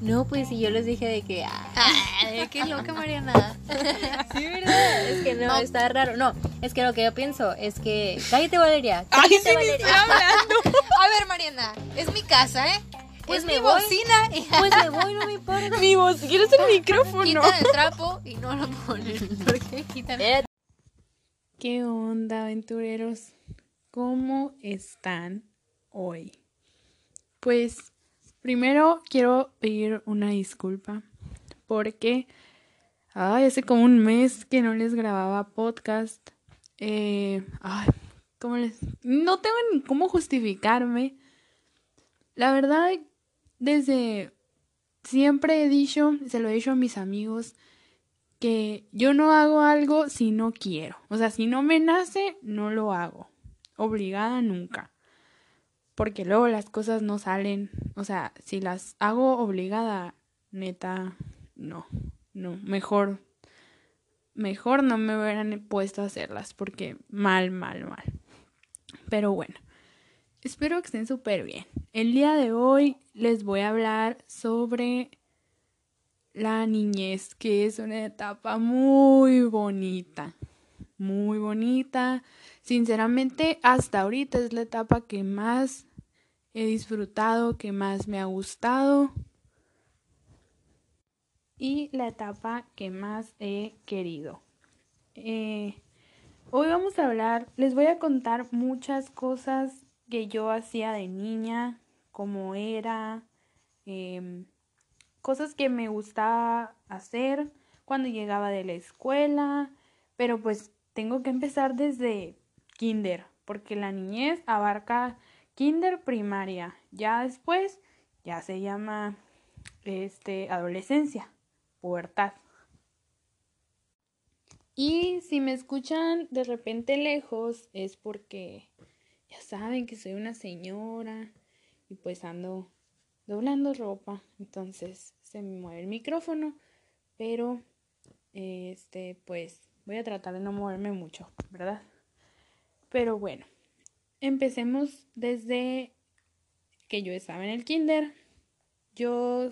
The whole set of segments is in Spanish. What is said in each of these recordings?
No, pues si yo les dije de que. Ay, qué loca, Mariana. sí, ¿verdad? Es que no, está raro. No, es que lo que yo pienso es que. Cállate, Valeria. Ay, Cállate, sí, Valeria. estoy hablando. A ver, Mariana, es mi casa, ¿eh? Pues es me mi voy. bocina. y- Pues me voy, no me importa. Mi voz, ¿quieres el micrófono? Quitan el trapo y no lo ponen. ¿Por qué quitan Eh, ¿Qué onda, aventureros? ¿Cómo están hoy? Pues primero quiero pedir una disculpa porque hace como un mes que no les grababa podcast. Eh, ay, ¿cómo les... No tengo ni cómo justificarme. La verdad, desde siempre he dicho, se lo he dicho a mis amigos, que yo no hago algo si no quiero. O sea, si no me nace, no lo hago. Obligada nunca. Porque luego las cosas no salen. O sea, si las hago obligada, neta, no. No, mejor. Mejor no me hubieran puesto a hacerlas. Porque mal, mal, mal. Pero bueno. Espero que estén súper bien. El día de hoy les voy a hablar sobre la niñez, que es una etapa muy bonita, muy bonita. Sinceramente, hasta ahorita es la etapa que más he disfrutado, que más me ha gustado y la etapa que más he querido. Eh, hoy vamos a hablar, les voy a contar muchas cosas que yo hacía de niña, cómo era, em, cosas que me gustaba hacer cuando llegaba de la escuela, pero pues tengo que empezar desde kinder, porque la niñez abarca kinder primaria, ya después ya se llama este adolescencia, pubertad. Y si me escuchan de repente lejos es porque ya saben que soy una señora y pues ando doblando ropa, entonces se me mueve el micrófono, pero este pues voy a tratar de no moverme mucho, ¿verdad? Pero bueno, empecemos desde que yo estaba en el kinder. Yo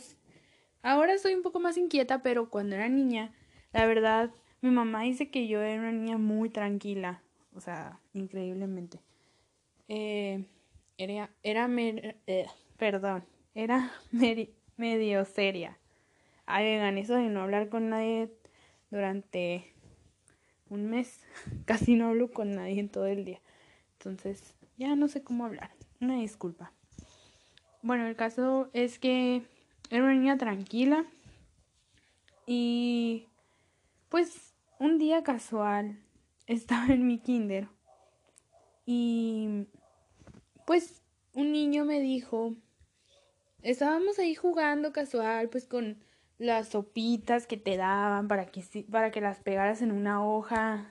ahora soy un poco más inquieta, pero cuando era niña, la verdad, mi mamá dice que yo era una niña muy tranquila, o sea, increíblemente. Eh, era, era mer- eh, perdón, era medio seria. Ay, vengan, eso de no hablar con nadie durante un mes, casi no hablo con nadie en todo el día. Entonces, ya no sé cómo hablar. Una disculpa. Bueno, el caso es que era una niña tranquila y pues un día casual estaba en mi kinder y pues un niño me dijo, estábamos ahí jugando casual pues con las sopitas que te daban para que, para que las pegaras en una hoja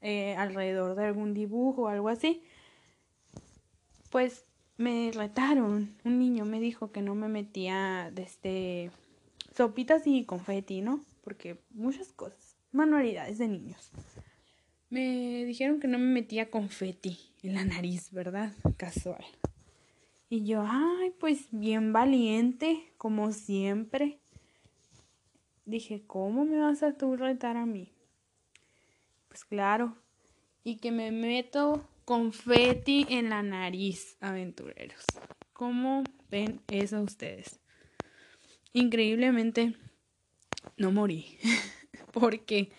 eh, alrededor de algún dibujo o algo así. Pues me retaron. Un niño me dijo que no me metía desde sopitas y confeti, ¿no? Porque muchas cosas, manualidades de niños. Me dijeron que no me metía confeti en la nariz, ¿verdad? Casual. Y yo, ay, pues bien valiente, como siempre. Dije, ¿cómo me vas a tú retar a mí? Pues claro. Y que me meto confeti en la nariz, aventureros. ¿Cómo ven eso ustedes? Increíblemente, no morí. Porque,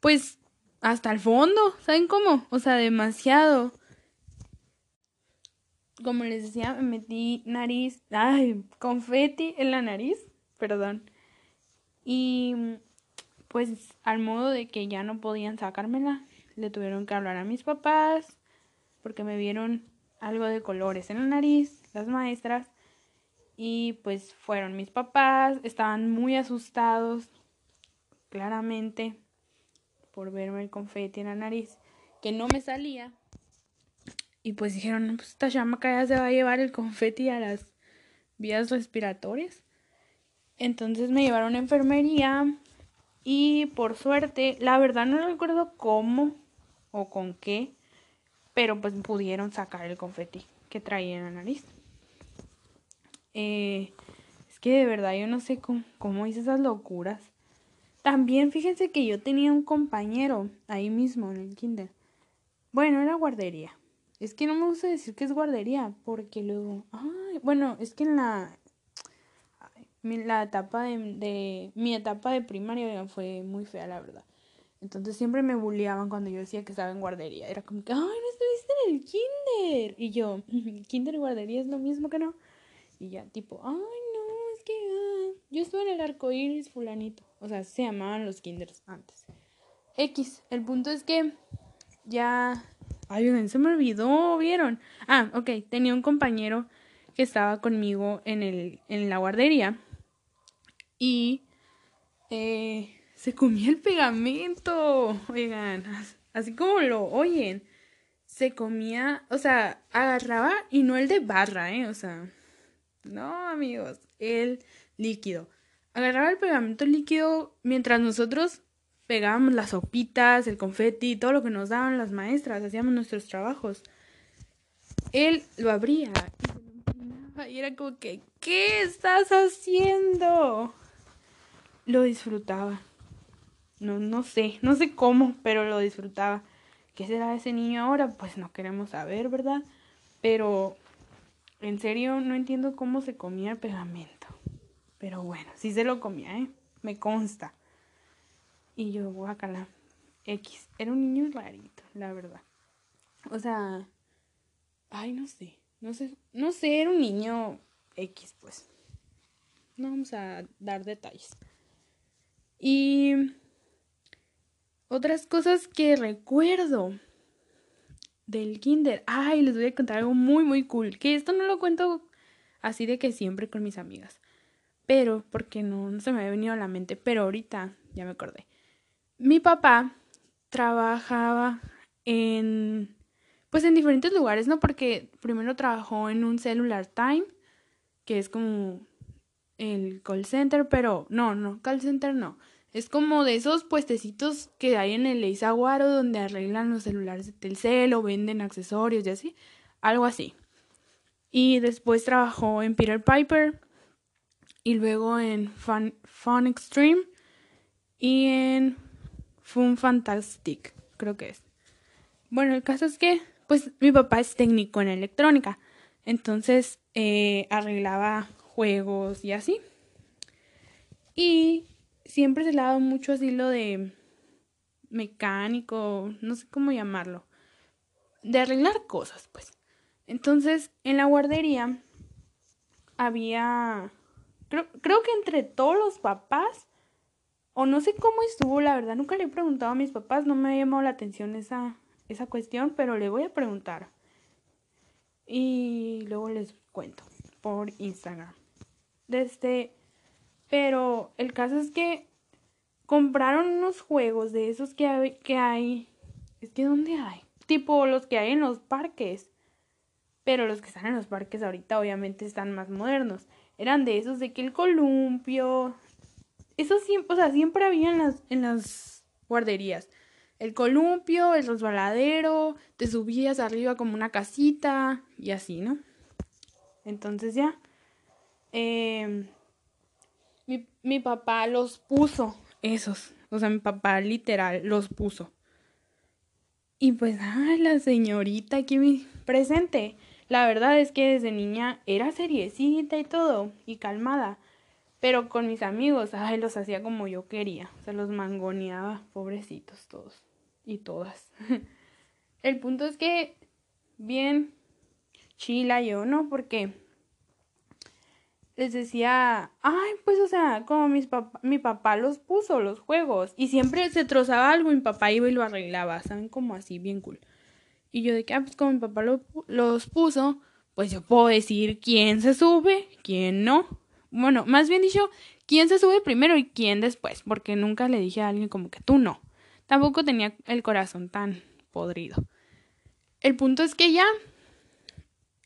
pues, hasta el fondo, ¿saben cómo? O sea, demasiado. Como les decía, me metí nariz, ay, confeti en la nariz, perdón. Y pues al modo de que ya no podían sacármela, le tuvieron que hablar a mis papás porque me vieron algo de colores en la nariz, las maestras, y pues fueron mis papás, estaban muy asustados, claramente, por verme el confeti en la nariz, que no me salía. Y pues dijeron, "No, pues esta chamaca ya se va a llevar el confeti a las vías respiratorias. Entonces me llevaron a enfermería y por suerte, la verdad no recuerdo cómo o con qué, pero pues pudieron sacar el confeti que traía en la nariz. Eh, es que de verdad yo no sé cómo, hice esas locuras. También fíjense que yo tenía un compañero ahí mismo en el kinder. Bueno, era guardería. Es que no me gusta decir que es guardería porque luego... Ay, bueno, es que en la... La etapa de... Mi etapa de primaria fue muy fea, la verdad. Entonces siempre me bulleaban cuando yo decía que estaba en guardería. Era como que, ay, no estuviste en el kinder. Y yo, kinder y guardería es lo mismo que no. Y ya, tipo, ay, no, es que ah, yo estuve en el arco iris fulanito. O sea, se llamaban los kinders antes. X, el punto es que ya. Ay, se me olvidó, ¿vieron? Ah, ok, tenía un compañero que estaba conmigo en, el, en la guardería. Y. Eh, se comía el pegamento. Oigan, así como lo oyen. Se comía, o sea, agarraba y no el de barra, ¿eh? O sea, no, amigos, el líquido. Agarraba el pegamento líquido mientras nosotros pegábamos las sopitas, el confeti, todo lo que nos daban las maestras, hacíamos nuestros trabajos. Él lo abría y, y era como que, ¿qué estás haciendo? Lo disfrutaba. No, no sé, no sé cómo, pero lo disfrutaba. ¿Qué será ese niño ahora? Pues no queremos saber, ¿verdad? Pero en serio no entiendo cómo se comía el pegamento. Pero bueno, sí se lo comía, ¿eh? Me consta. Y yo, guacala. X. Era un niño rarito, la verdad. O sea, ay, no sé. No sé, no sé, era un niño X, pues. No vamos a dar detalles. Y otras cosas que recuerdo del kinder. Ay, les voy a contar algo muy, muy cool. Que esto no lo cuento así de que siempre con mis amigas. Pero, porque no, se me había venido a la mente. Pero ahorita ya me acordé. Mi papá trabajaba en. Pues en diferentes lugares, ¿no? Porque primero trabajó en un cellular time, que es como el call center, pero no, no, call center no. Es como de esos puestecitos que hay en el Eizaguaro donde arreglan los celulares de Telcel venden accesorios y así. Algo así. Y después trabajó en Peter Piper y luego en Fun, Fun Extreme y en Fun Fantastic, creo que es. Bueno, el caso es que, pues mi papá es técnico en electrónica, entonces eh, arreglaba juegos y así. Y siempre se le ha dado mucho así lo de mecánico, no sé cómo llamarlo, de arreglar cosas, pues. Entonces, en la guardería había, creo, creo que entre todos los papás, o no sé cómo estuvo, la verdad, nunca le he preguntado a mis papás, no me ha llamado la atención esa, esa cuestión, pero le voy a preguntar. Y luego les cuento por Instagram. Desde pero el caso es que compraron unos juegos de esos que hay, que hay. Es que ¿dónde hay? Tipo los que hay en los parques. Pero los que están en los parques ahorita obviamente están más modernos. Eran de esos de que el columpio. Eso siempre, o sea, siempre había en las, en las guarderías. El columpio, el resbaladero, te subías arriba como una casita y así, ¿no? Entonces ya. Eh, mi, mi papá los puso, esos. O sea, mi papá literal los puso. Y pues, ay, la señorita aquí presente. La verdad es que desde niña era seriecita y todo, y calmada. Pero con mis amigos, ay, los hacía como yo quería. Se los mangoneaba, pobrecitos todos. Y todas. El punto es que, bien, chila yo, ¿no? Porque les decía, ay, pues o sea, como mis mi papá los puso, los juegos, y siempre se trozaba algo, mi papá iba y lo arreglaba, ¿saben? Como así, bien cool. Y yo de que, ah, pues como mi papá los puso, pues yo puedo decir quién se sube, quién no. Bueno, más bien dicho, quién se sube primero y quién después, porque nunca le dije a alguien como que tú no. Tampoco tenía el corazón tan podrido. El punto es que ya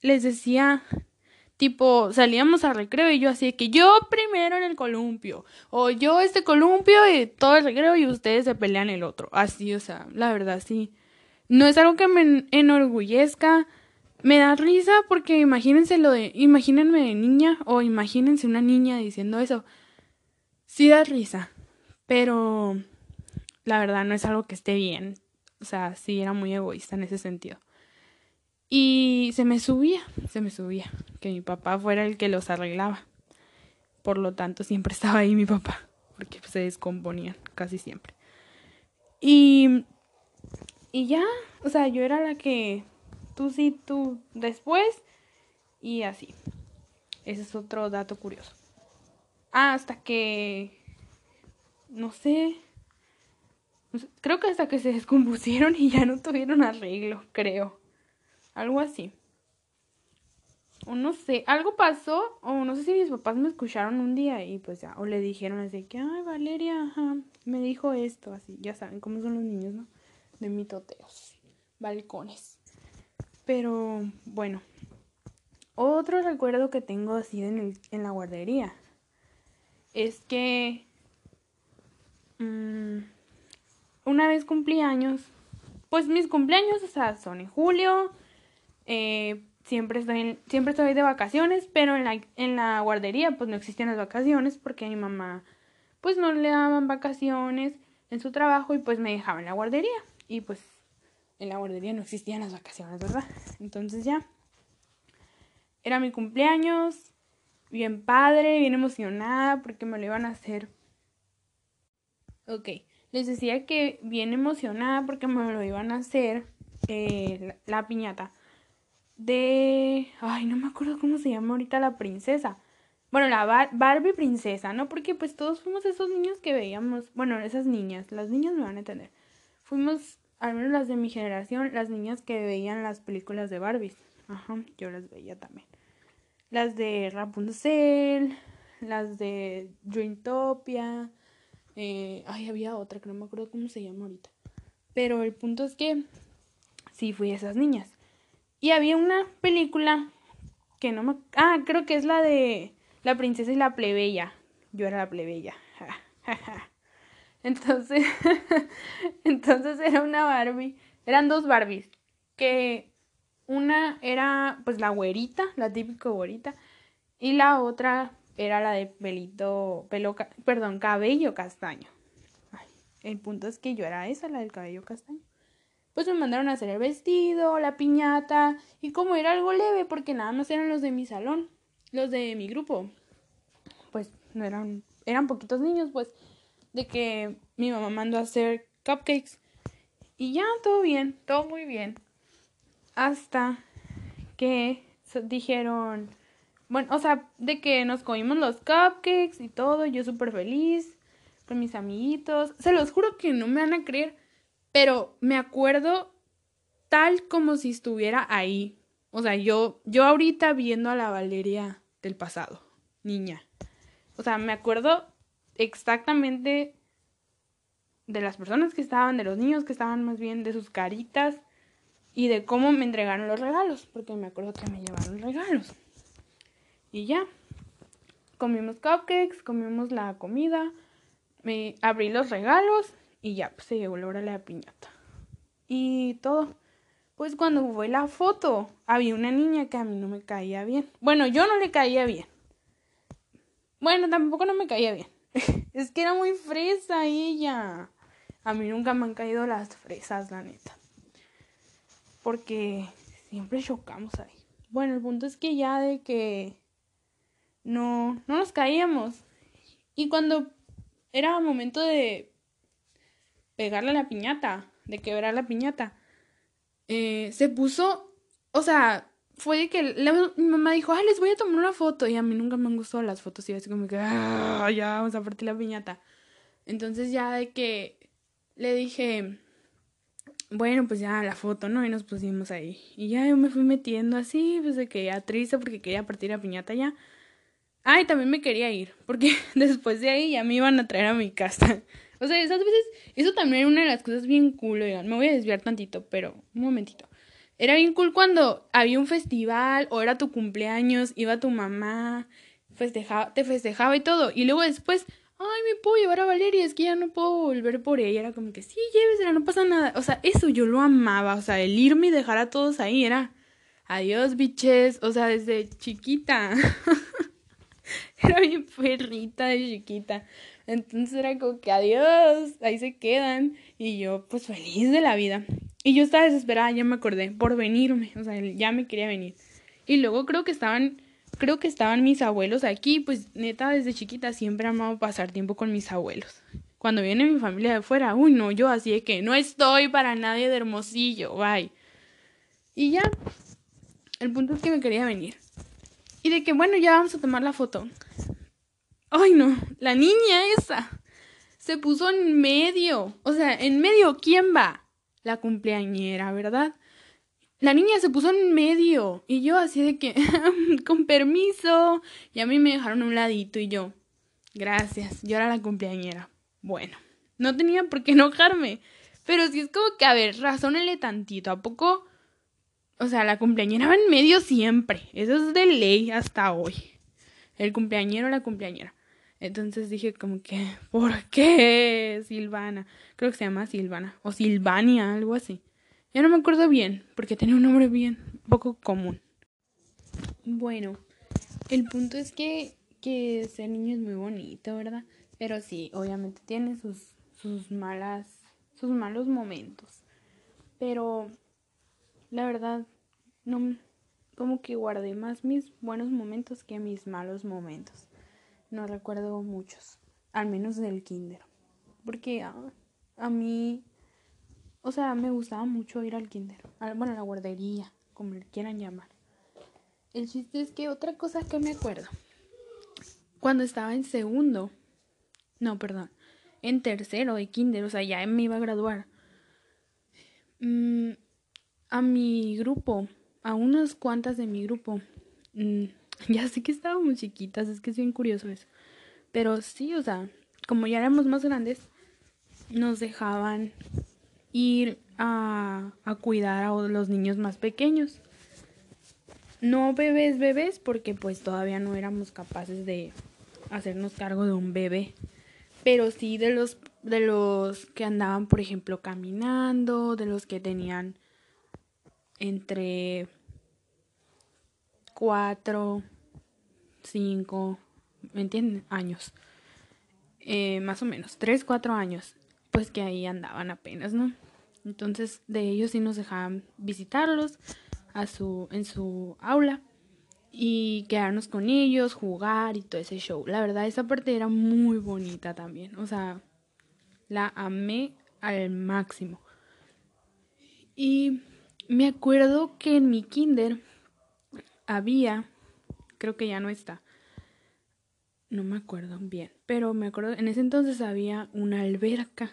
les decía Tipo, salíamos a recreo y yo así que yo primero en el columpio. O yo este columpio y todo el recreo y ustedes se pelean el otro. Así, o sea, la verdad sí. No es algo que me enorgullezca, me da risa porque imagínense lo de, imagínense de niña o imagínense una niña diciendo eso. Sí da risa, pero la verdad no es algo que esté bien. O sea, sí era muy egoísta en ese sentido. Y se me subía, se me subía, que mi papá fuera el que los arreglaba. Por lo tanto, siempre estaba ahí mi papá, porque se descomponían casi siempre. Y, y ya, o sea, yo era la que tú sí, tú después y así. Ese es otro dato curioso. Ah, hasta que, no sé, creo que hasta que se descompusieron y ya no tuvieron arreglo, creo. Algo así. O no sé, algo pasó, o no sé si mis papás me escucharon un día y pues ya, o le dijeron así que, ay, Valeria, ajá, me dijo esto, así, ya saben cómo son los niños, ¿no? De mitoteos, balcones. Pero bueno, otro recuerdo que tengo así en, en la guardería es que mm, una vez cumplí años, pues mis cumpleaños, o sea, son en julio, eh, siempre, estoy siempre estoy de vacaciones, pero en la, en la guardería pues no existían las vacaciones porque a mi mamá pues no le daban vacaciones en su trabajo y pues me dejaba en la guardería y pues en la guardería no existían las vacaciones, ¿verdad? Entonces ya. Era mi cumpleaños, bien padre, bien emocionada porque me lo iban a hacer. Ok, les decía que bien emocionada porque me lo iban a hacer eh, la, piñata de... Ay, no me acuerdo cómo se llama ahorita la princesa. Bueno, la Barbie princesa, ¿no? Porque pues todos fuimos esos niños que veíamos, bueno, esas niñas, las niñas me van a entender. Fuimos al menos las de mi generación, las niñas que veían las películas de Barbies. Ajá, yo las veía también. Las de Rapunzel, las de Dreamtopia. Eh, ay, había otra que no me acuerdo cómo se llama ahorita. Pero el punto es que sí fui esas niñas. Y había una película que no me... Ah, creo que es la de La princesa y la plebeya. Yo era la plebeya. Entonces, entonces era una Barbie, eran dos Barbies, que una era pues la güerita, la típica güerita, y la otra era la de pelito, pelo, perdón, cabello castaño. el punto es que yo era esa, la del cabello castaño. Pues me mandaron a hacer el vestido, la piñata, y como era algo leve, porque nada más eran los de mi salón, los de mi grupo, pues no eran, eran poquitos niños, pues de que mi mamá mandó a hacer cupcakes. Y ya, todo bien, todo muy bien. Hasta que dijeron, bueno, o sea, de que nos comimos los cupcakes y todo, yo súper feliz con mis amiguitos. Se los juro que no me van a creer, pero me acuerdo tal como si estuviera ahí. O sea, yo, yo ahorita viendo a la Valeria del pasado, niña. O sea, me acuerdo exactamente de las personas que estaban, de los niños que estaban más bien, de sus caritas y de cómo me entregaron los regalos, porque me acuerdo que me llevaron regalos. Y ya, comimos cupcakes, comimos la comida, me abrí los regalos y ya, pues se llegó la hora de la piñata. Y todo. Pues cuando fue la foto, había una niña que a mí no me caía bien. Bueno, yo no le caía bien. Bueno, tampoco no me caía bien. es que era muy fresa ella. A mí nunca me han caído las fresas, la neta. Porque siempre chocamos ahí. Bueno, el punto es que ya de que no, no nos caíamos. Y cuando era momento de pegarle a la piñata, de quebrar la piñata, eh, se puso, o sea, fue de que mi mamá dijo, ah, les voy a tomar una foto. Y a mí nunca me han gustado las fotos. Y así como que, ah, ya vamos a partir la piñata. Entonces ya de que le dije, bueno, pues ya la foto, ¿no? Y nos pusimos ahí. Y ya yo me fui metiendo así, pues de que ya triste porque quería partir la piñata ya. Ay, también me quería ir, porque después de ahí ya me iban a traer a mi casa. O sea, esas veces, eso también era una de las cosas bien cool, oigan, me voy a desviar tantito, pero un momentito. Era bien cool cuando había un festival o era tu cumpleaños, iba tu mamá, festejaba, te festejaba y todo. Y luego después, ay, me puedo llevar a Valeria, es que ya no puedo volver por ella. Era como que, sí, llévesela, no pasa nada. O sea, eso yo lo amaba. O sea, el irme y dejar a todos ahí era adiós, biches. O sea, desde chiquita. era bien perrita de chiquita. Entonces era como que adiós, ahí se quedan. Y yo, pues feliz de la vida. Y yo estaba desesperada, ya me acordé, por venirme. O sea, ya me quería venir. Y luego creo que estaban, creo que estaban mis abuelos aquí. Pues neta, desde chiquita siempre he amado pasar tiempo con mis abuelos. Cuando viene mi familia de fuera, uy, no, yo así de que no estoy para nadie de Hermosillo, bye. Y ya, el punto es que me quería venir. Y de que, bueno, ya vamos a tomar la foto. Ay, no, la niña esa se puso en medio. O sea, en medio, ¿quién va? La cumpleañera, ¿verdad? La niña se puso en medio y yo así de que, con permiso, y a mí me dejaron a un ladito y yo, gracias, yo era la cumpleañera. Bueno, no tenía por qué enojarme, pero sí es como que, a ver, razónele tantito, ¿a poco? O sea, la cumpleañera va en medio siempre, eso es de ley hasta hoy. El cumpleañero o la cumpleañera. Entonces dije como que, ¿por qué Silvana? Creo que se llama Silvana o Silvania, algo así. Ya no me acuerdo bien, porque tenía un nombre bien poco común. Bueno, el punto es que, que ser niño es muy bonito, ¿verdad? Pero sí, obviamente tiene sus, sus malas, sus malos momentos. Pero la verdad, no como que guardé más mis buenos momentos que mis malos momentos. No recuerdo muchos, al menos del kinder. Porque a, a mí, o sea, me gustaba mucho ir al kinder. bueno, a la guardería, como le quieran llamar. El chiste es que otra cosa que me acuerdo. Cuando estaba en segundo, no, perdón, en tercero de kinder, o sea, ya me iba a graduar. Mm, a mi grupo, a unas cuantas de mi grupo, mm, ya sé que estábamos chiquitas, es que es bien curioso eso. Pero sí, o sea, como ya éramos más grandes, nos dejaban ir a, a cuidar a los niños más pequeños. No bebés, bebés, porque pues todavía no éramos capaces de hacernos cargo de un bebé. Pero sí de los, de los que andaban, por ejemplo, caminando, de los que tenían entre cuatro, cinco, ¿me entienden? Años. Eh, más o menos, tres, cuatro años. Pues que ahí andaban apenas, ¿no? Entonces de ellos sí nos dejaban visitarlos a su, en su aula y quedarnos con ellos, jugar y todo ese show. La verdad, esa parte era muy bonita también. O sea, la amé al máximo. Y me acuerdo que en mi kinder había, creo que ya no está, no me acuerdo bien, pero me acuerdo, en ese entonces había una alberca.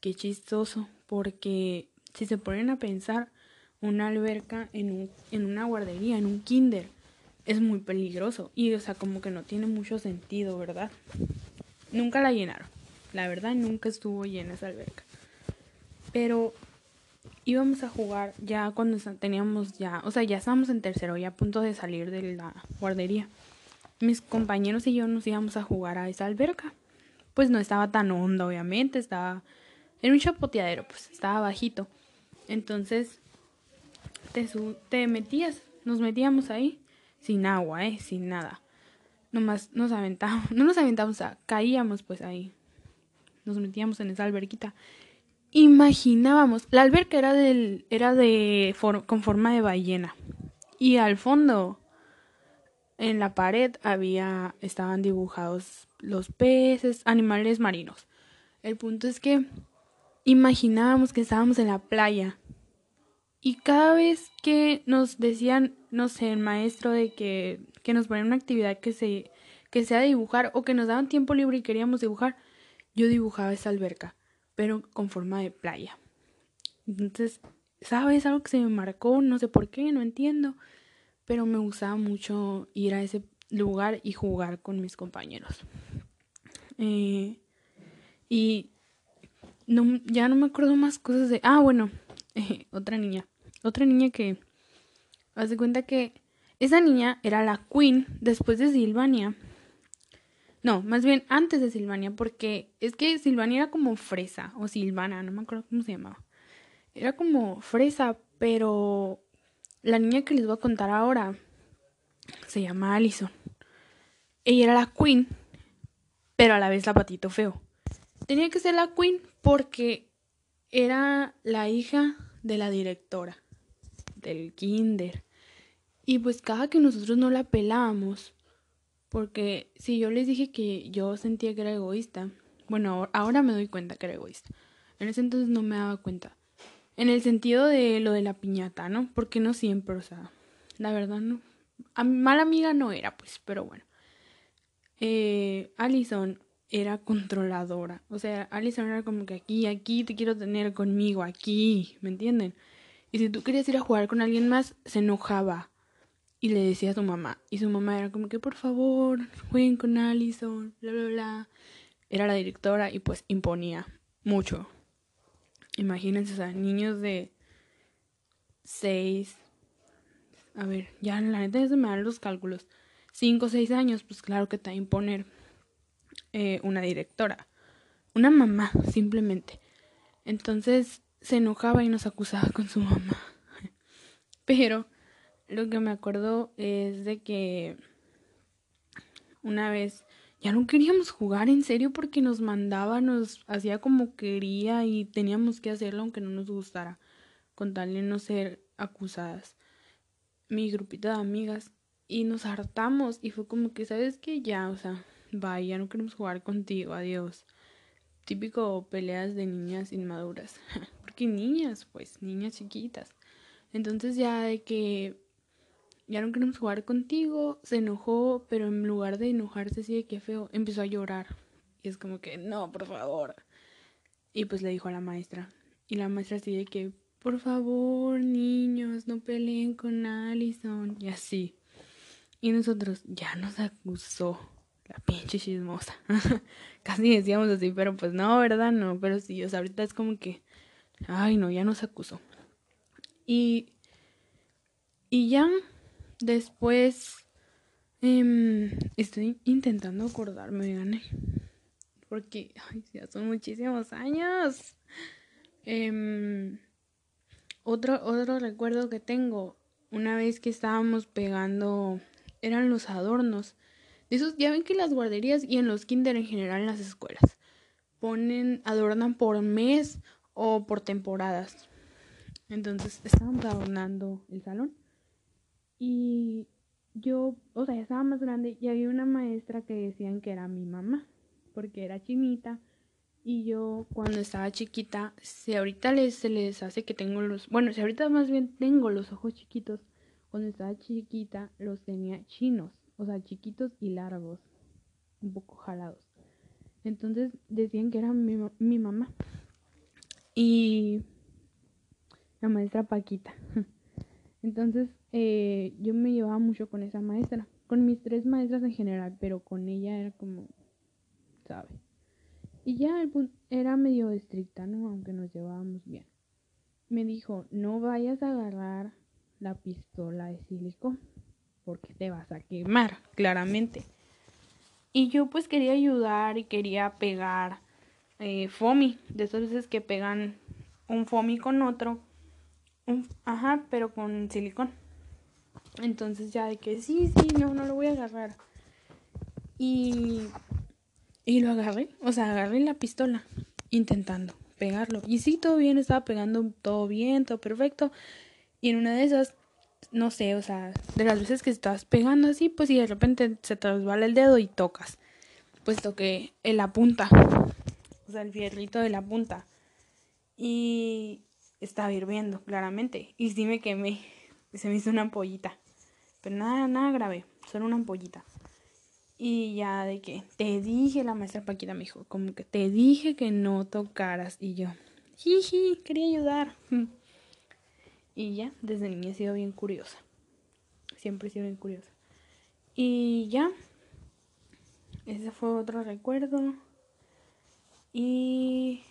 Qué chistoso, porque si se ponen a pensar, una alberca en, un, en una guardería, en un kinder, es muy peligroso. Y, o sea, como que no tiene mucho sentido, ¿verdad? Nunca la llenaron. La verdad, nunca estuvo llena esa alberca. Pero íbamos a jugar ya cuando teníamos ya, o sea, ya estábamos en tercero, ya a punto de salir de la guardería. Mis compañeros y yo nos íbamos a jugar a esa alberca. Pues no estaba tan honda, obviamente, estaba en un chapoteadero, pues estaba bajito. Entonces, te, te metías, nos metíamos ahí sin agua, eh, sin nada. Nomás nos aventábamos, no nos aventábamos, caíamos pues ahí. Nos metíamos en esa alberquita imaginábamos, la alberca era del era de con forma de ballena. Y al fondo en la pared había estaban dibujados los peces, animales marinos. El punto es que imaginábamos que estábamos en la playa. Y cada vez que nos decían, no sé, el maestro de que, que nos ponían una actividad que se que sea dibujar o que nos daban tiempo libre y queríamos dibujar, yo dibujaba esa alberca pero con forma de playa. Entonces, ¿sabes? Algo que se me marcó, no sé por qué, no entiendo, pero me gustaba mucho ir a ese lugar y jugar con mis compañeros. Eh, y no, ya no me acuerdo más cosas de... Ah, bueno, otra niña. Otra niña que... Haz de cuenta que esa niña era la queen después de Silvania. No, más bien antes de Silvania, porque es que Silvania era como fresa, o Silvana, no me acuerdo cómo se llamaba. Era como fresa, pero la niña que les voy a contar ahora se llama Allison. Ella era la queen, pero a la vez la patito feo. Tenía que ser la queen porque era la hija de la directora del kinder. Y pues cada que nosotros no la pelábamos, porque si yo les dije que yo sentía que era egoísta, bueno, ahora me doy cuenta que era egoísta. En ese entonces no me daba cuenta. En el sentido de lo de la piñata, ¿no? Porque no siempre, o sea, la verdad no. A mala amiga no era, pues, pero bueno. Eh, Allison era controladora. O sea, Allison era como que aquí, aquí te quiero tener conmigo, aquí, ¿me entienden? Y si tú querías ir a jugar con alguien más, se enojaba y le decía a su mamá. Y su mamá era como que, por favor, jueguen con Allison, bla, bla, bla. Era la directora y pues imponía mucho. Imagínense, o sea, niños de seis, a ver, ya la neta ya se me dan los cálculos, cinco o seis años, pues claro que te va a imponer eh, una directora, una mamá, simplemente. Entonces se enojaba y nos acusaba con su mamá. Pero lo que me acuerdo es de que una vez ya no queríamos jugar en serio porque nos mandaba, nos hacía como quería y teníamos que hacerlo aunque no nos gustara, con tal de no ser acusadas. Mi grupito de amigas y nos hartamos y fue como que, ¿sabes que Ya, o sea, vaya, ya no queremos jugar contigo, adiós. Típico peleas de niñas inmaduras. porque niñas, pues, niñas chiquitas. Entonces ya de que ya no queremos jugar contigo, se enojó, pero en lugar de enojarse así de que feo, empezó a llorar. Y es como que, no, por favor. Y pues le dijo a la maestra. Y la maestra así de que, por favor, niños, no peleen con Allison. Y así. Y nosotros, ya nos acusó la pinche chismosa. Casi decíamos así, pero pues no, ¿verdad? No, pero sí, o sea, ahorita es como que, ay, no, ya nos acusó. Y, y ya Después em, estoy intentando acordarme, gané. Porque ya son muchísimos años. Em, otro, otro recuerdo que tengo, una vez que estábamos pegando, eran los adornos. Esos, ya ven que las guarderías y en los kinder en general en las escuelas ponen, adornan por mes o por temporadas. Entonces estábamos adornando el salón y yo, o sea, ya estaba más grande y había una maestra que decían que era mi mamá, porque era chinita. Y yo cuando estaba chiquita, si ahorita les, se les hace que tengo los, bueno, si ahorita más bien tengo los ojos chiquitos, cuando estaba chiquita los tenía chinos, o sea, chiquitos y largos, un poco jalados. Entonces decían que era mi, mi mamá. Y la maestra Paquita. Entonces eh, yo me llevaba mucho con esa maestra, con mis tres maestras en general, pero con ella era como, ¿sabe? Y ya era medio estricta, ¿no? Aunque nos llevábamos bien. Me dijo, no vayas a agarrar la pistola de silicón, porque te vas a quemar, claramente. Y yo pues quería ayudar y quería pegar eh, foamy, de esas veces que pegan un foamy con otro ajá, pero con silicón. Entonces ya de que sí, sí, no, no lo voy a agarrar. Y, y lo agarré, o sea, agarré la pistola intentando pegarlo. Y sí, todo bien, estaba pegando todo bien, todo perfecto. Y en una de esas, no sé, o sea, de las veces que estás pegando así, pues y de repente se te resbala el dedo y tocas. Pues toqué en la punta, o sea, el fierrito de la punta. Y estaba hirviendo, claramente. Y sí me quemé. Se me hizo una ampollita. Pero nada, nada grave. Solo una ampollita. Y ya de que te dije, la maestra Paquita me dijo, como que te dije que no tocaras. Y yo, jiji, quería ayudar. Y ya, desde niña he sido bien curiosa. Siempre he sido bien curiosa. Y ya, ese fue otro recuerdo. Y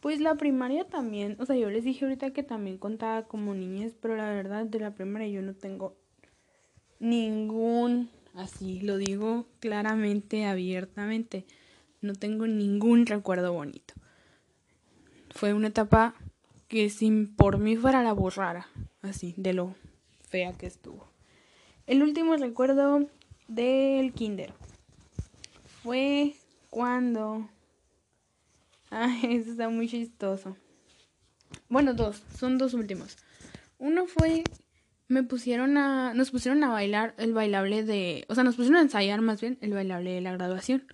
pues la primaria también, o sea, yo les dije ahorita que también contaba como niñez, pero la verdad de la primaria yo no tengo ningún, así lo digo claramente, abiertamente, no tengo ningún recuerdo bonito. Fue una etapa que sin por mí fuera la borrara, así, de lo fea que estuvo. El último recuerdo del kinder fue cuando... Ay, eso está muy chistoso. Bueno, dos, son dos últimos. Uno fue, me pusieron a, nos pusieron a bailar el bailable de, o sea, nos pusieron a ensayar más bien el bailable de la graduación.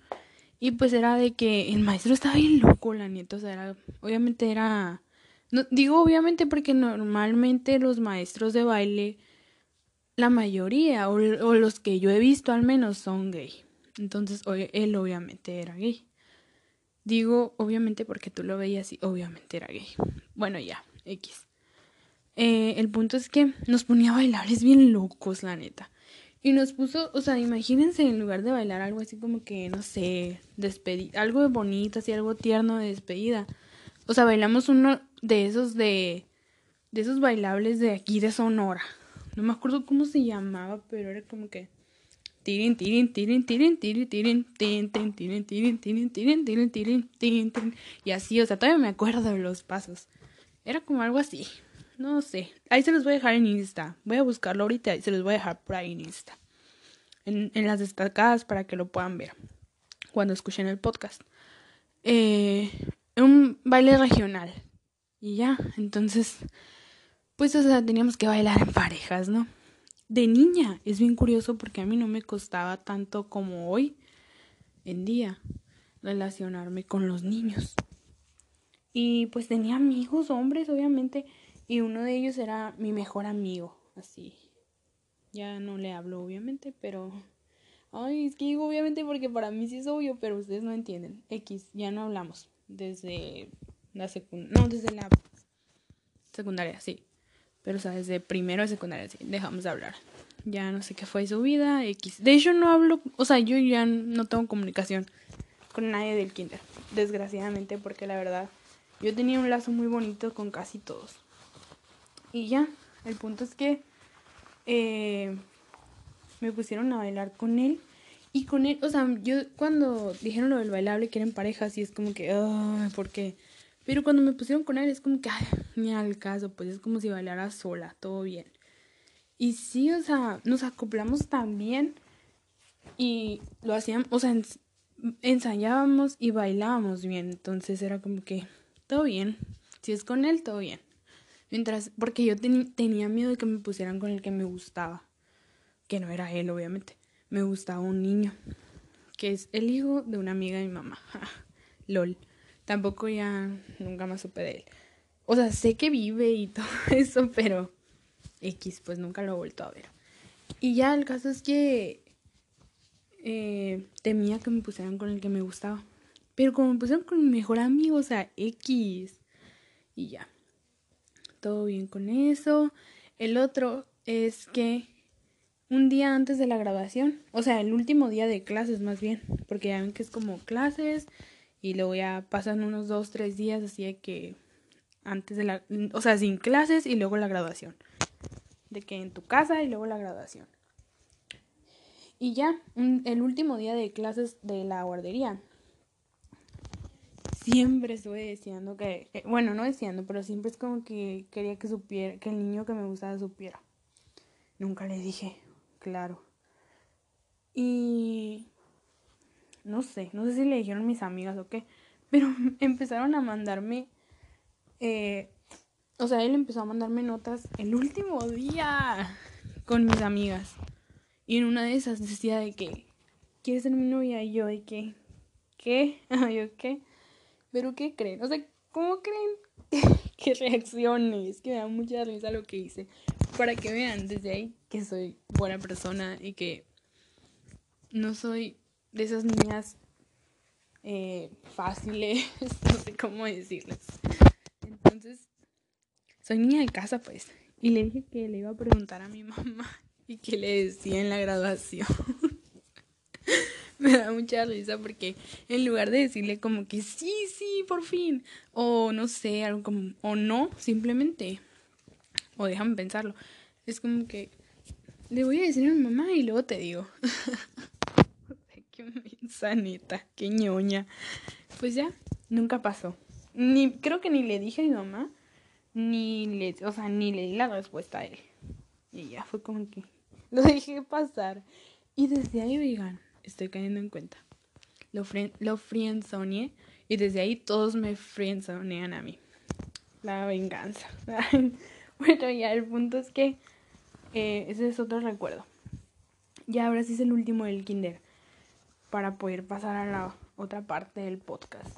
Y pues era de que el maestro estaba bien loco, la neta, o sea, era, obviamente era, no, digo obviamente porque normalmente los maestros de baile, la mayoría, o, o los que yo he visto al menos, son gay. Entonces, él obviamente era gay. Digo, obviamente porque tú lo veías y obviamente era gay. Bueno, ya, X. Eh, el punto es que nos ponía a bailar, es bien locos, la neta. Y nos puso, o sea, imagínense en lugar de bailar algo así como que, no sé, despedida, algo bonito, así algo tierno de despedida. O sea, bailamos uno de esos de, de esos bailables de aquí de Sonora. No me acuerdo cómo se llamaba, pero era como que tirin tirin tirin tirin tirin tirin tirin tirin tirin tirin tirin tirin tirin tirin y así, o sea, todavía me acuerdo de los pasos. Era como algo así. No sé. Ahí se los voy a dejar en Insta. Voy a buscarlo ahorita y se los voy a dejar por ahí en Insta. En, en las destacadas para que lo puedan ver cuando escuchen el podcast. Eh, un baile regional. Y ya, entonces, pues, o sea, teníamos que bailar en parejas, ¿no? de niña. Es bien curioso porque a mí no me costaba tanto como hoy en día relacionarme con los niños. Y pues tenía amigos, hombres, obviamente, y uno de ellos era mi mejor amigo, así. Ya no le hablo, obviamente, pero... Ay, es que digo obviamente porque para mí sí es obvio, pero ustedes no entienden. X, ya no hablamos desde la secundaria. No, desde la secundaria, sí. Pero, o sea, desde primero de secundaria, sí, dejamos de hablar. Ya no sé qué fue su vida, X. De hecho, no hablo, o sea, yo ya no tengo comunicación con nadie del kinder, desgraciadamente, porque la verdad, yo tenía un lazo muy bonito con casi todos. Y ya, el punto es que eh, me pusieron a bailar con él. Y con él, o sea, yo cuando dijeron lo del bailable que eran parejas, y es como que, ay, ¿por qué? Pero cuando me pusieron con él es como que, ay, ni al caso, pues es como si bailara sola, todo bien. Y sí, o sea, nos acoplamos tan bien y lo hacíamos, o sea, ensayábamos y bailábamos bien. Entonces era como que, todo bien. Si es con él, todo bien. Mientras, porque yo tenía miedo de que me pusieran con el que me gustaba. Que no era él, obviamente. Me gustaba un niño. Que es el hijo de una amiga de mi mamá. LOL tampoco ya nunca más supe de él. O sea, sé que vive y todo eso, pero X, pues nunca lo he vuelto a ver. Y ya el caso es que eh, temía que me pusieran con el que me gustaba. Pero como me pusieron con mi mejor amigo, o sea, X. Y ya. Todo bien con eso. El otro es que un día antes de la grabación, o sea, el último día de clases más bien, porque ya ven que es como clases y luego ya pasan unos dos, tres días así de que antes de la, o sea, sin clases y luego la graduación. De que en tu casa y luego la graduación. Y ya, el último día de clases de la guardería. Siempre estuve diciendo que, eh, bueno, no diciendo, pero siempre es como que quería que supiera, que el niño que me gustaba supiera. Nunca le dije, claro. Y no sé, no sé si le dijeron mis amigas o qué, pero empezaron a mandarme, eh, o sea, él empezó a mandarme notas el último día con mis amigas. Y en una de esas decía de que, ¿quieres ser mi novia? Y yo de que, ¿qué? yo, ¿qué? ¿Pero qué creen? O sea, ¿cómo creen que reaccione? Es que me da mucha risa lo que hice. Para que vean desde ahí que soy buena persona y que no soy de esas niñas eh, fáciles, no sé cómo decirles. Entonces, soy niña de casa, pues. Y le dije que le iba a preguntar a mi mamá y que le decía en la graduación. Me da mucha risa porque en lugar de decirle como que sí, sí, por fin, o no sé, algo como, o no, simplemente, o déjame pensarlo, es como que le voy a decir a mi mamá y luego te digo. Qué mensa, qué ñoña. Pues ya, nunca pasó. Ni, creo que ni le dije a mi mamá, ni le, o sea, ni le di la respuesta a él. Y ya fue como que lo dejé pasar. Y desde ahí, oigan, estoy cayendo en cuenta. Lo, fren lo friendzoneé y desde ahí todos me friendzonean a mí. La venganza. bueno, ya el punto es que eh, ese es otro recuerdo. Ya ahora sí es el último del kinder para poder pasar a la otra parte del podcast.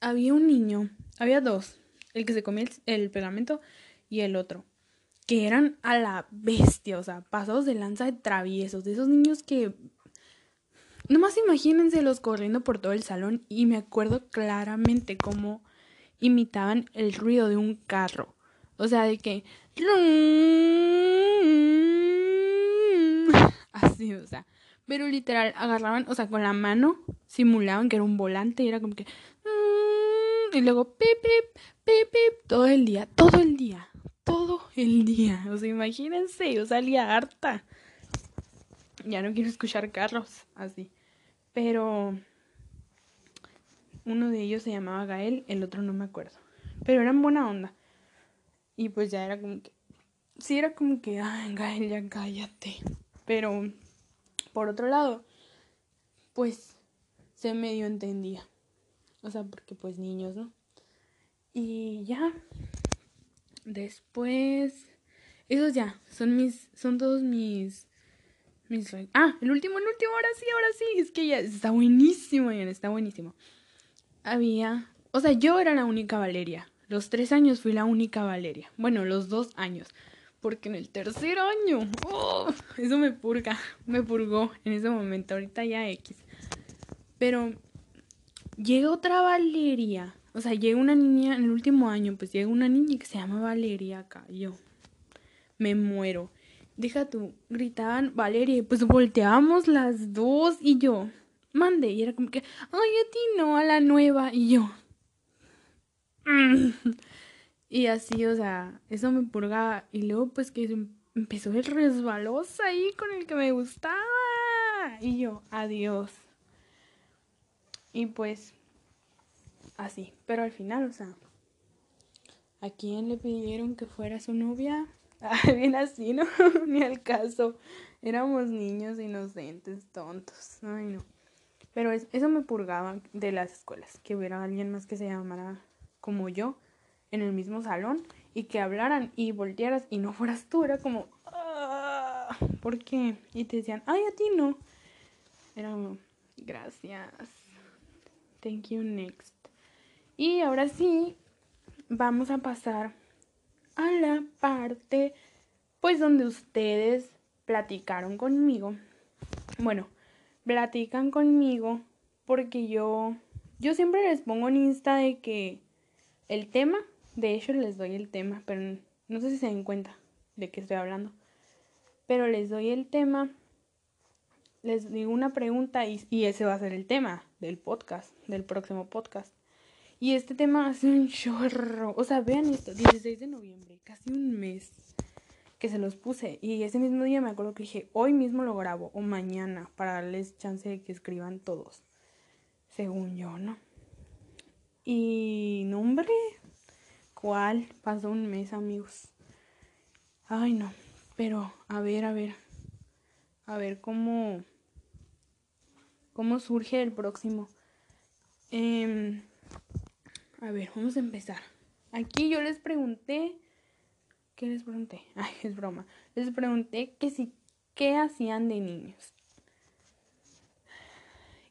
Había un niño, había dos, el que se comía el, pegamento y el otro, que eran a la bestia, o sea, pasados de lanza de traviesos, de esos niños que... Nomás los corriendo por todo el salón y me acuerdo claramente cómo imitaban el ruido de un carro. O sea, de que... Así, o sea, pero literal, agarraban, o sea, con la mano, simulaban que era un volante y era como que... Mm", y luego, pip, pip, pip, pip, todo el día, todo el día, todo el día. O sea, imagínense, yo salía harta. Ya no quiero escuchar carros así. Pero uno de ellos se llamaba Gael, el otro no me acuerdo. Pero eran buena onda. Y pues ya era como que... Sí, era como que, ay, Gael, ya cállate. Pero por otro lado, pues se medio entendía. O sea, porque pues niños, ¿no? Y ya. Después. Esos ya. Son mis. Son todos mis. Mis. Ah, el último, el último, ahora sí, ahora sí. Es que ya está buenísimo, ya está buenísimo. Había. O sea, yo era la única Valeria. Los tres años fui la única Valeria. Bueno, los dos años porque en el tercer año, eso me purga, me purgó en ese momento, ahorita ya X. Pero llega otra Valeria, o sea, llega una niña en el último año, pues llega una niña que se llama Valeria acá, yo me muero. Deja tú, gritaban Valeria, pues volteábamos las dos y yo, mande, y era como que, ay, a ti no, a la nueva, y yo. Y así, o sea, eso me purgaba. Y luego, pues que empezó el resbaloso ahí con el que me gustaba. Y yo, adiós. Y pues, así. Pero al final, o sea, ¿a quién le pidieron que fuera su novia? Ah, bien así, ¿no? Ni al caso. Éramos niños inocentes, tontos. Ay, no. Pero eso me purgaba de las escuelas. Que hubiera alguien más que se llamara como yo en el mismo salón y que hablaran y voltearas y no fueras tú, era como, ah, ¿por qué? Y te decían, ay, a ti no. Era como, gracias. Thank you, next. Y ahora sí, vamos a pasar a la parte, pues donde ustedes platicaron conmigo. Bueno, platican conmigo porque yo, yo siempre les pongo en Insta de que el tema de hecho, les doy el tema, pero no sé si se den cuenta de qué estoy hablando. Pero les doy el tema, les digo una pregunta y, ese va a ser el tema del podcast, del próximo podcast. Y este tema hace un chorro. O sea, vean esto, 16 de noviembre, casi un mes que se los puse. Y ese mismo día me acuerdo que dije, hoy mismo lo grabo o mañana para darles chance de que escriban todos. Según yo, ¿no? Y no, hombre, ¿Cuál? Pasó un mes, amigos. Ay, no. Pero, a ver, a ver. A ver cómo. ¿Cómo surge el próximo? Em, a ver, vamos a empezar. Aquí yo les pregunté. ¿Qué les pregunté? Ay, es broma. Les pregunté que si. ¿Qué hacían de niños?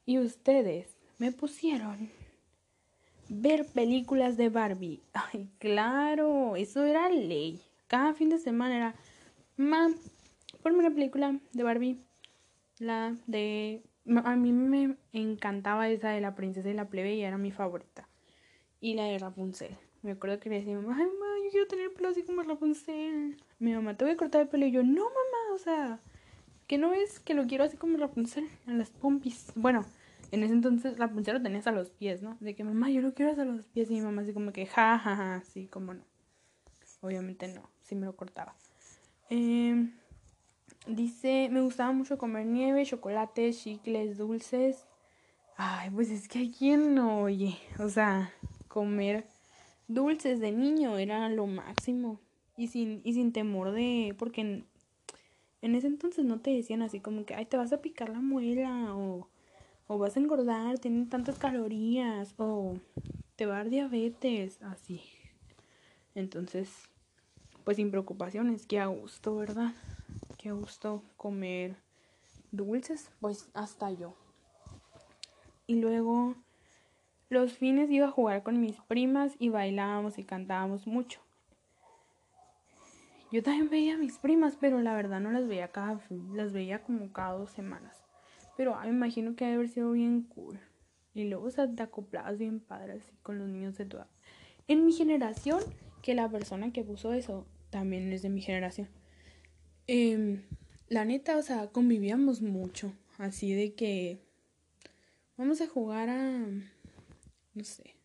Y ustedes me pusieron ver películas de Barbie. Ay, claro, eso era ley. Cada fin de semana era, mam, ponme una película de Barbie. La de... A mí me encantaba esa de la princesa y la plebe y era mi favorita. Y la de Rapunzel. Me acuerdo que le decía, ay, mamá, yo quiero tener pelo así como Rapunzel. Mi mamá, te voy a cortar el pelo. Y yo, no, mamá, o sea, que no es que lo quiero así como Rapunzel, a las pompis. Bueno, en ese entonces pulsera lo tenías a los pies, ¿no? De que mamá, yo lo quiero hasta los pies. Y mi mamá así como que, ja, ja, ja, sí, como no. Obviamente no, sí me lo cortaba. Em, dice, me gustaba mucho comer nieve, chocolate, chicles, dulces. Ay, pues es que a quién no, oye. O sea, comer dulces de niño era lo máximo. y sin, y sin temor de, porque en, en ese entonces no te decían así como que, ay, te vas a picar la muela o, o vas a engordar, tienen tantas calorías o te va a dar diabetes, así. Entonces, pues sin preocupaciones, que a gusto, ¿verdad? Que gusto comer dulces, pues hasta yo. Y luego los fines iba a jugar con mis primas y bailábamos y cantábamos mucho. Yo también veía a mis primas, pero la verdad no las veía cada las veía como cada dos semanas. Pero me imagino que debe haber sido bien cool. Y luego o sea, te acoplabas bien padre así con los niños de tu edad. En mi generación, que la persona que puso eso también es de mi generación. Em, la neta, o sea, convivíamos mucho. Así de que vamos a jugar a no sé.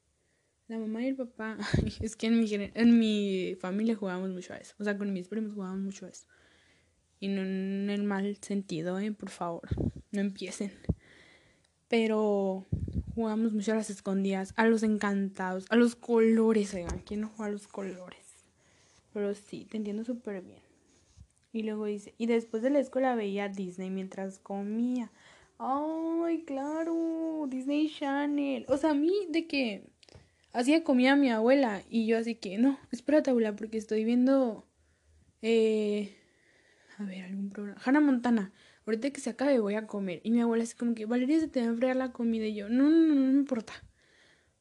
La mamá y el papá, es que en mi, en mi familia jugábamos mucho a eso. O sea, con mis primos jugábamos mucho a eso. Y no en el mal sentido, ¿eh? Por favor, no empiecen. Pero jugamos mucho a las escondidas, a los encantados, a los colores, oigan, ¿quién no juega a los colores? Pero sí, te entiendo súper bien. Y luego dice, y después de la escuela veía Disney mientras comía. Ay, claro, Disney Channel. O sea, a mí de que hacía comida mi abuela y yo así que, no, espérate abuela porque estoy viendo, eh, a ver, algún programa. Hannah Montana, ahorita que se acabe voy a comer. Y mi abuela así como que, Valeria, se te va a enfriar la comida y yo, no, no, no, no me importa.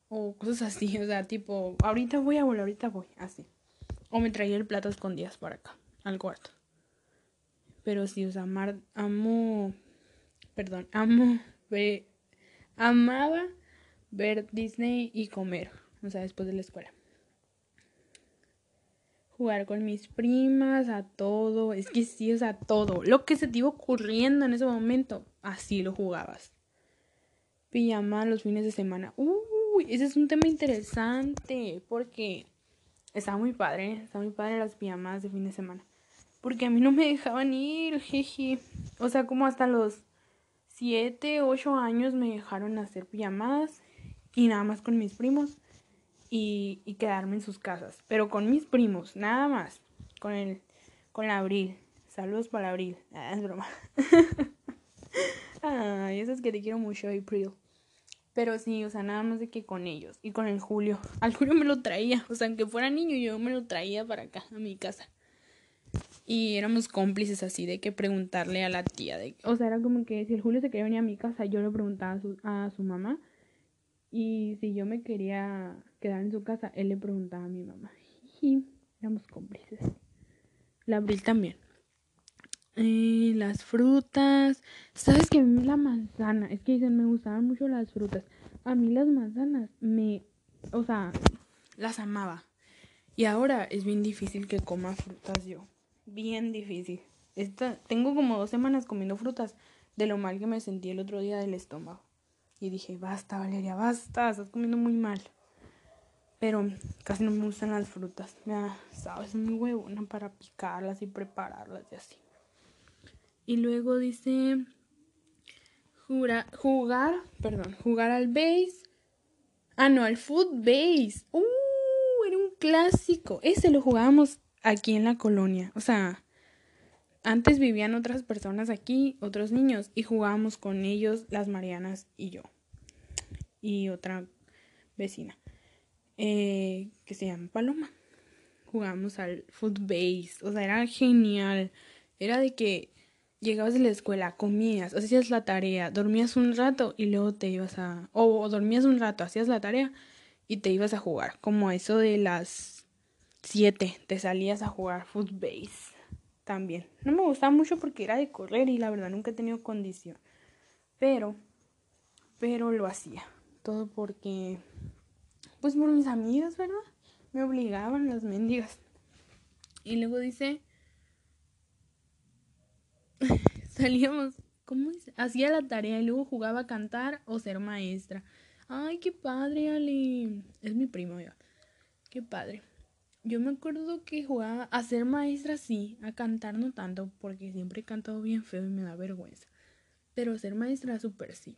O cosas así, o sea, tipo, ahorita voy, abuela, ahorita voy, así. O me traía el plato escondidas para acá, al cuarto. Pero sí, o sea, amar, amo perdón, amo ver, amaba ver Disney y comer, o sea, después de la escuela. Jugar con mis primas, a todo, es que sí, o sea, todo. Lo que se te iba ocurriendo en ese momento, así lo jugabas. Pijama los fines de semana. Uy, ese es un tema interesante, porque está muy padre, está muy padre las pijamas de fin de semana. Porque a mí no me dejaban ir, jeje. O sea, como hasta los siete, ocho años me dejaron hacer pijamadas y nada más con mis primos y, y, quedarme en sus casas. Pero con mis primos, nada más. Con el, con Abril. Saludos para Abril. Ah, es broma. Ay, eso es que te quiero mucho, April. Pero sí, o sea, nada más de que con ellos. Y con el Julio. Al Julio me lo traía. O sea, aunque fuera niño, yo me lo traía para acá, a mi casa. Y éramos cómplices así de que preguntarle a la tía. De, o sea, era como que si el Julio se quería venir a mi casa, yo le preguntaba a su, a su mamá. Y si yo me quería quedar en su casa, él le preguntaba a mi mamá. Y éramos cómplices. La Abril también. Eh, las frutas. ¿Sabes que la manzana? Es que dicen, me gustaban mucho las frutas. A mí las manzanas me... O sea, las amaba. Y ahora es bien difícil que coma frutas yo bien difícil. Esta, tengo como dos semanas comiendo frutas de lo mal que me sentí el otro día del estómago. Y dije, basta, Valeria, basta, estás comiendo muy mal. Pero casi no me gustan las frutas. Me sabes, muy huevona para picarlas y prepararlas y así. Y luego dice jugar, perdón, jugar al base. Ah, no, al foot base. Uh, era un clásico. Ese lo jugábamos aquí en la colonia. O sea, antes vivían otras personas aquí, otros niños, y jugábamos con ellos, las Marianas y yo. Y otra vecina, eh, que se llama Paloma. Jugábamos al footbase, o sea, era genial. Era de que llegabas de la escuela, comías, hacías la tarea, dormías un rato y luego te ibas a... o dormías un rato, hacías la tarea y te ibas a jugar, como eso de las 7 te salías a jugar footbase también. No me gustaba mucho porque era de correr y la verdad nunca he tenido condición. Pero, pero lo hacía. Todo porque, pues por mis amigas, ¿verdad? Me obligaban las mendigas. Y luego dice, salíamos, ¿cómo dice? Hacía la tarea y luego jugaba a cantar o ser maestra. Ay, qué padre, Ale. Es mi primo, ya. Qué padre. Yo me acuerdo que jugaba a ser maestra, sí, a cantar no tanto, porque siempre he cantado bien feo y me da vergüenza. Pero ser maestra súper sí.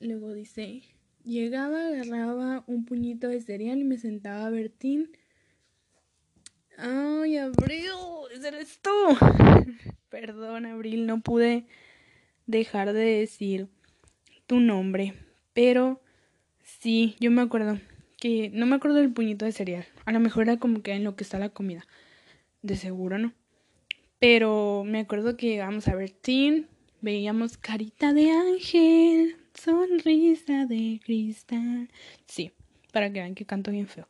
Luego dice, llegaba, agarraba un puñito de cereal y me sentaba a ver Ay, Abril, ese eres tú. Perdón, Abril, no pude dejar de decir tu nombre. Pero sí, yo me acuerdo que no me acuerdo del puñito de cereal. A lo mejor era como que en lo que está la comida. De seguro, ¿no? Pero me acuerdo que llegamos a ver Teen, veíamos carita de ángel, sonrisa de cristal. Sí, para que vean que canto bien feo.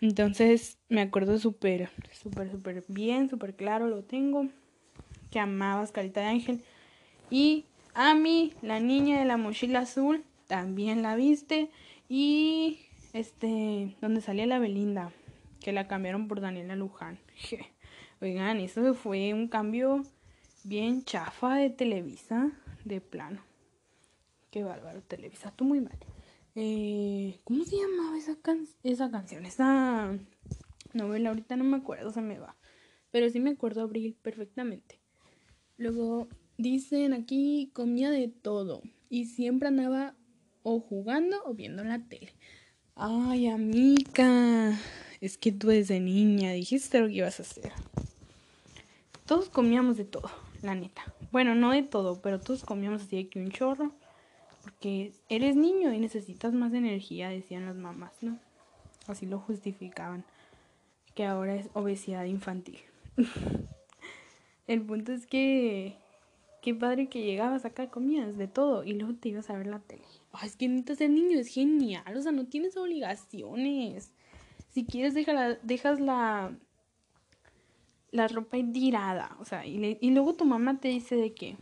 Entonces me acuerdo súper, súper, súper bien, súper claro, lo tengo. Que amabas Carita de Ángel. Y a mí, la niña de la mochila azul, también la viste. Y este, donde salía la Belinda, que la cambiaron por Daniela Luján. Oigan, eso fue un cambio bien chafa de Televisa, de plano. Qué bárbaro, Televisa, tú muy mal. Eh, ¿Cómo se llamaba esa, esa canción? Esa novela, ahorita no me acuerdo, se me va. Pero sí me acuerdo Abril perfectamente. Luego dicen aquí comía de todo y siempre andaba o jugando o viendo la tele. Ay, amiga, es que tú desde niña dijiste lo que ibas a hacer. Todos comíamos de todo, la neta. Bueno, no de todo, pero todos comíamos así de que un chorro porque eres niño y necesitas más energía, decían las mamás, ¿no? Así lo justificaban, que ahora es obesidad infantil. El punto es que qué padre que llegabas acá, comías de todo y luego te ibas a ver la tele. Ay, es que necesitas ser niño, es genial, o sea, no tienes obligaciones. Si quieres, dejas la, la ropa tirada, o sea, y, luego tu mamá te dice de qué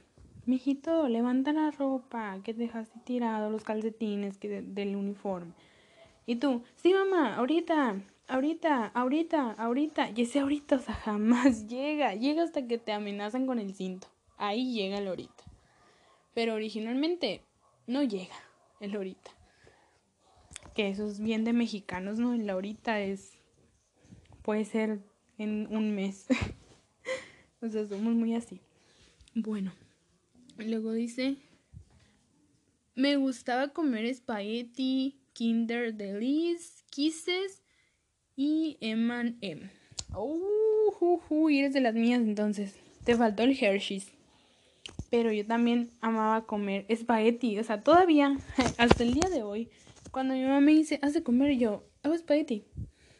Mijito, levanta la ropa que dejaste tirado, los calcetines que del uniforme. Y tú, sí mamá, ahorita, ahorita, ahorita, ahorita. Y ese ahorita, o sea, jamás llega. Llega hasta que te amenazan con el cinto. Ahí llega el ahorita. Pero originalmente no llega el ahorita. Que eso es bien de mexicanos, ¿no? El ahorita es... Puede ser en un mes. o sea, somos muy así. Bueno. Luego dice, me gustaba comer espagueti, Kinder Delice, Kisses y M&M. Oh, eres de las mías entonces. Te faltó el Hershey's. Pero yo también amaba comer espagueti. O sea, todavía, hasta el día de hoy, cuando mi mamá me dice, haz de comer, yo hago espagueti.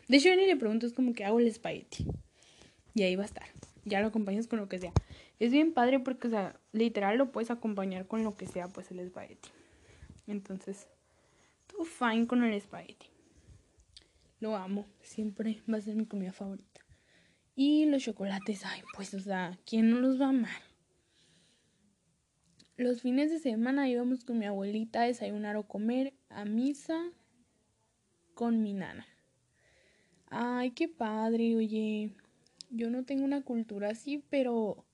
De hecho, ni le pregunto, es como que hago el espagueti. Y ahí va a estar. Ya lo acompañas con lo que sea. Es bien padre porque, o sea, literal lo puedes acompañar con lo que sea, pues el espagueti. Entonces, todo fine con el espagueti. Lo amo, siempre va a ser mi comida favorita. Y los chocolates, ay, pues, o sea, ¿quién no los va a amar? Los fines de semana íbamos con mi abuelita a desayunar o comer a misa con mi nana. Ay, qué padre, oye. Yo no tengo una cultura así, pero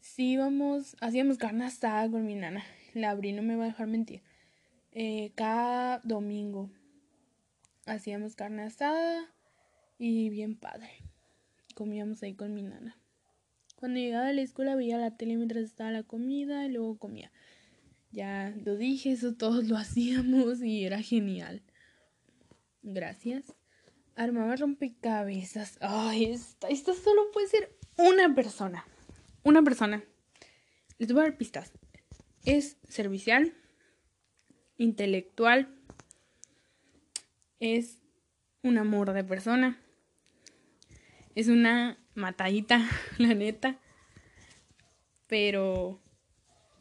sí íbamos, hacíamos carne asada con mi nana. La abrí, no me va a dejar mentir. Eh, cada domingo hacíamos carne asada y bien padre. Comíamos ahí con mi nana. Cuando llegaba a la escuela veía la tele mientras estaba la comida y luego comía. Ya lo dije, eso todos lo hacíamos y era genial. Gracias. Armaba rompecabezas. Ay, esta, solo puede ser una persona una persona, les voy a dar pistas, es servicial, intelectual, es un amor de persona, es una matadita, la neta, pero,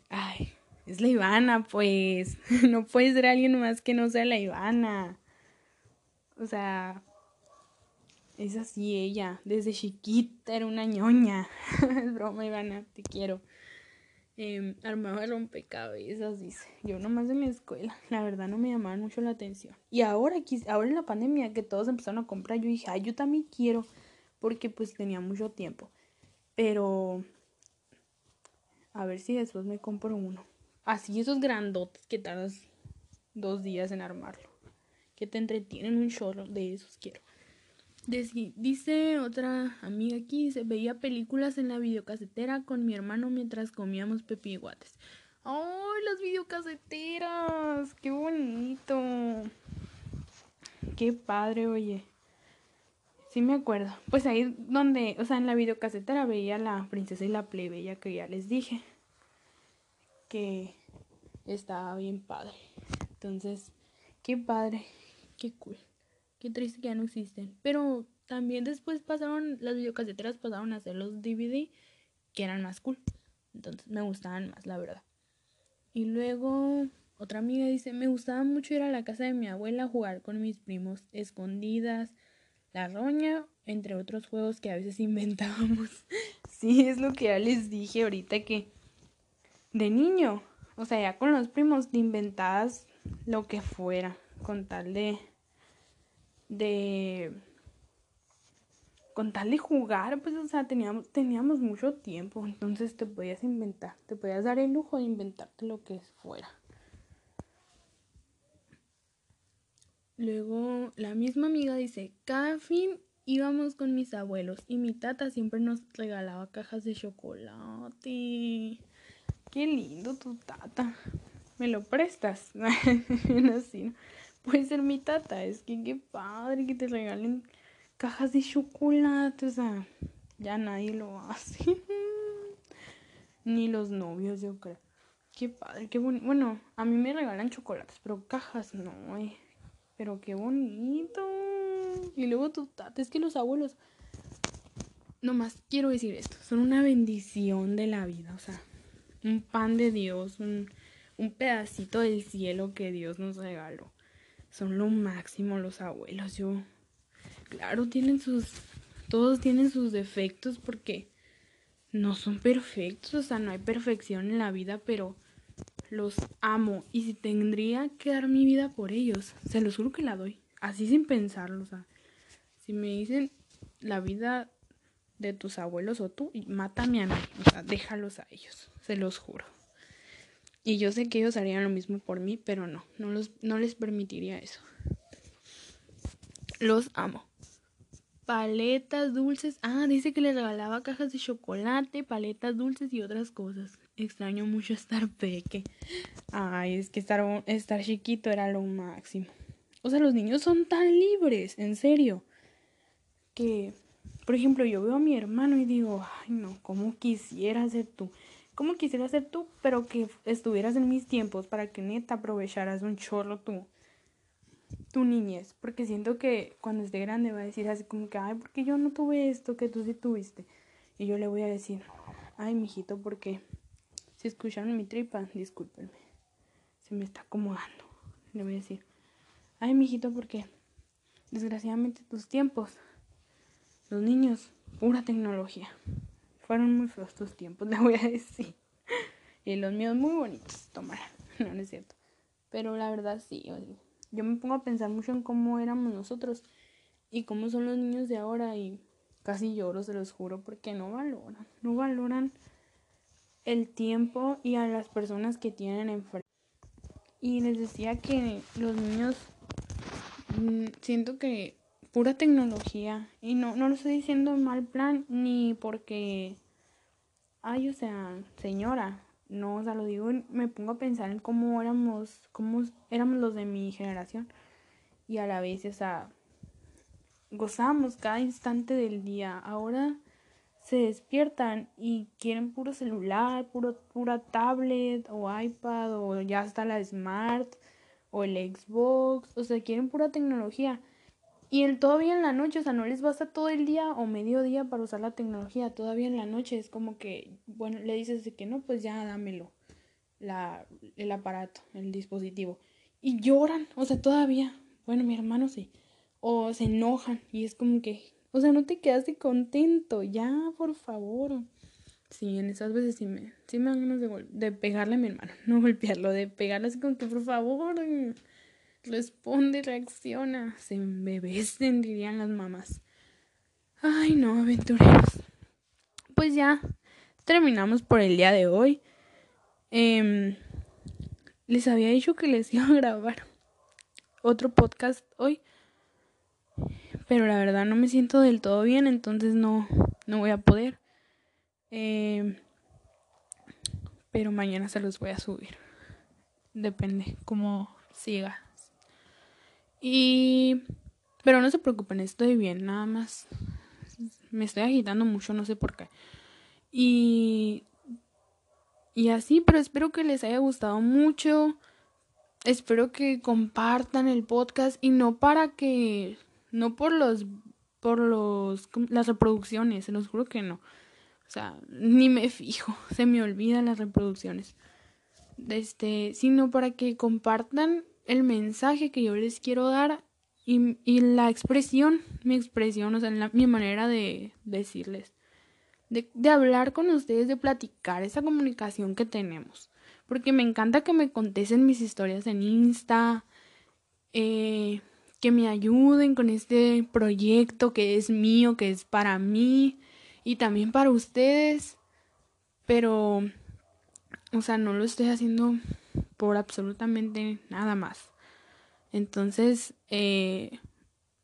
ay, es la Ivana, pues, no puede ser alguien más que no sea la Ivana. O sea, es así ella, desde chiquita era una ñoña. es broma, Ivana, te quiero. Eh, armaba rompecabezas, dice. Yo nomás de mi escuela, la verdad no me llamaban mucho la atención. Y ahora, ahora en la pandemia que todos empezaron a comprar, yo dije, ay, yo también quiero, porque pues tenía mucho tiempo. Pero, a ver si después me compro uno. Así esos grandotes que tardas dos días en armarlo. Que te entretienen un chorro, de esos quiero. Dice otra amiga aquí, se veía películas en la videocasetera con mi hermano mientras comíamos pepiguates. ¡Ay, las videocaseteras! ¡Qué bonito! ¡Qué padre, oye! Sí me acuerdo. Pues ahí donde, o sea, en la videocasetera veía la princesa y la plebeya que ya les dije. Que estaba bien padre. Entonces, qué padre, qué cool. Qué triste que ya no existen. Pero también después pasaron, las videocaseteras pasaron a ser los DVD, que eran más cool. Entonces me gustaban más, la verdad. Y luego otra amiga dice, me gustaba mucho ir a la casa de mi abuela a jugar con mis primos, escondidas, la roña, entre otros juegos que a veces inventábamos. sí, es lo que ya les dije ahorita que de niño, o sea, ya con los primos te inventabas lo que fuera, con tal de de con tal de jugar, pues, o sea, teníamos, teníamos mucho tiempo, entonces te podías inventar, te podías dar el lujo de inventarte lo que fuera. Luego, la misma amiga dice, cada fin íbamos con mis abuelos y mi tata siempre nos regalaba cajas de chocolate. Qué lindo tu tata. ¿Me lo prestas? Así, Puede ser mi tata, es que qué padre que te regalen cajas de chocolate, o sea, ya nadie lo hace. Ni los novios, yo creo. Qué padre, qué bonito. Bueno, a mí me regalan chocolates, pero cajas no, eh. Pero qué bonito. Y luego tu tata, es que los abuelos, nomás quiero decir esto, son una bendición de la vida, o sea, un pan de Dios, un, un pedacito del cielo que Dios nos regaló. Son lo máximo los abuelos, yo claro, tienen sus, todos tienen sus defectos porque no son perfectos, o sea, no hay perfección en la vida, pero los amo y si tendría que dar mi vida por ellos, se los juro que la doy, así sin pensarlo, o sea, si me dicen la vida de tus abuelos o tú, mátame a mí, o sea, déjalos a ellos, se los juro. Y yo sé que ellos harían lo mismo por mí, pero no, no, los, no les permitiría eso. Los amo paletas dulces. Ah, dice que le regalaba cajas de chocolate, paletas dulces y otras cosas. Extraño mucho estar peque. Ay, es que estar, estar chiquito era lo máximo. O sea, los niños son tan libres, en serio. Que, por ejemplo, yo veo a mi hermano y digo, ay no, ¿cómo quisiera ser tú? ¿Cómo quisiera ser tú? Pero que estuvieras en mis tiempos para que neta aprovecharas un chorro tú tu niñez, porque siento que cuando esté grande va a decir así como que, ay, porque yo no tuve esto que tú sí tuviste. Y yo le voy a decir, ay, mijito, porque escucharon mi tripa, discúlpenme, se me está acomodando. Le voy a decir, ay, mijito, porque desgraciadamente tus tiempos, los niños, pura tecnología. Fueron muy feos tus tiempos, le voy a decir. Y los míos muy bonitos, tomar. No, no es cierto. Pero la verdad sí, yo me pongo a pensar mucho en cómo éramos nosotros y cómo son los niños de ahora y casi lloro, se los juro, porque no valoran, no valoran el tiempo y a las personas que tienen enfrente. Y les decía que los niños mm, siento que pura tecnología y no no lo estoy diciendo en mal plan ni porque ay, o sea, señora, no, o sea, lo digo, me pongo a pensar en cómo éramos, cómo éramos los de mi generación. Y a la vez, o sea, gozábamos cada instante del día. Ahora se despiertan y quieren puro celular, puro, pura tablet o iPad o ya está la Smart o el Xbox. O sea, quieren pura tecnología. Y el todavía en la noche, o sea, no les basta todo el día o medio día para usar la tecnología. Todavía en la noche es como que, bueno, le dices de que no, pues ya dámelo. La, el aparato, el dispositivo. Y lloran, o sea, todavía. Bueno, mi hermano sí. O se enojan y es como que, o sea, no te quedaste contento. Ya, por favor. Sí, en esas veces sí me, sí me dan ganas de, de pegarle a mi hermano. No golpearlo, de pegarle así como que, por favor responde, reacciona, se embebecen, dirían las mamás. Ay, no, aventureros. Pues ya terminamos por el día de hoy. Em, les había dicho que les iba a grabar otro podcast hoy. Pero la verdad no me siento del todo bien, entonces no, no voy a poder. Em, pero mañana se los voy a subir. Depende cómo siga y Pero no se preocupen, estoy bien, nada más. Me estoy agitando mucho, no sé por qué. Y. Y así, pero espero que les haya gustado mucho. Espero que compartan el podcast y no para que. No por los. Por los. Las reproducciones, se los juro que no. O sea, ni me fijo, se me olvidan las reproducciones. Este, sino para que compartan el mensaje que yo les quiero dar y, y la expresión, mi expresión, o sea, mi manera de decirles, de, de hablar con ustedes, de platicar esa comunicación que tenemos. Porque me encanta que me contesten mis historias en Insta, eh, que me ayuden con este proyecto que es mío, que es para mí y también para ustedes. Pero, o sea, no lo estoy haciendo por absolutamente nada más. Entonces, eh,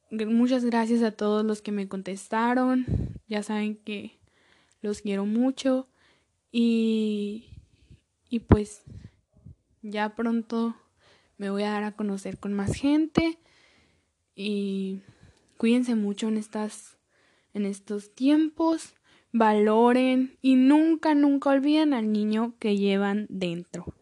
muchas gracias a todos los que me contestaron. Ya saben que los quiero mucho. Y, y pues ya pronto me voy a dar a conocer con más gente. Y cuídense mucho en estas en estos tiempos. Valoren y nunca, nunca olviden al niño que llevan dentro.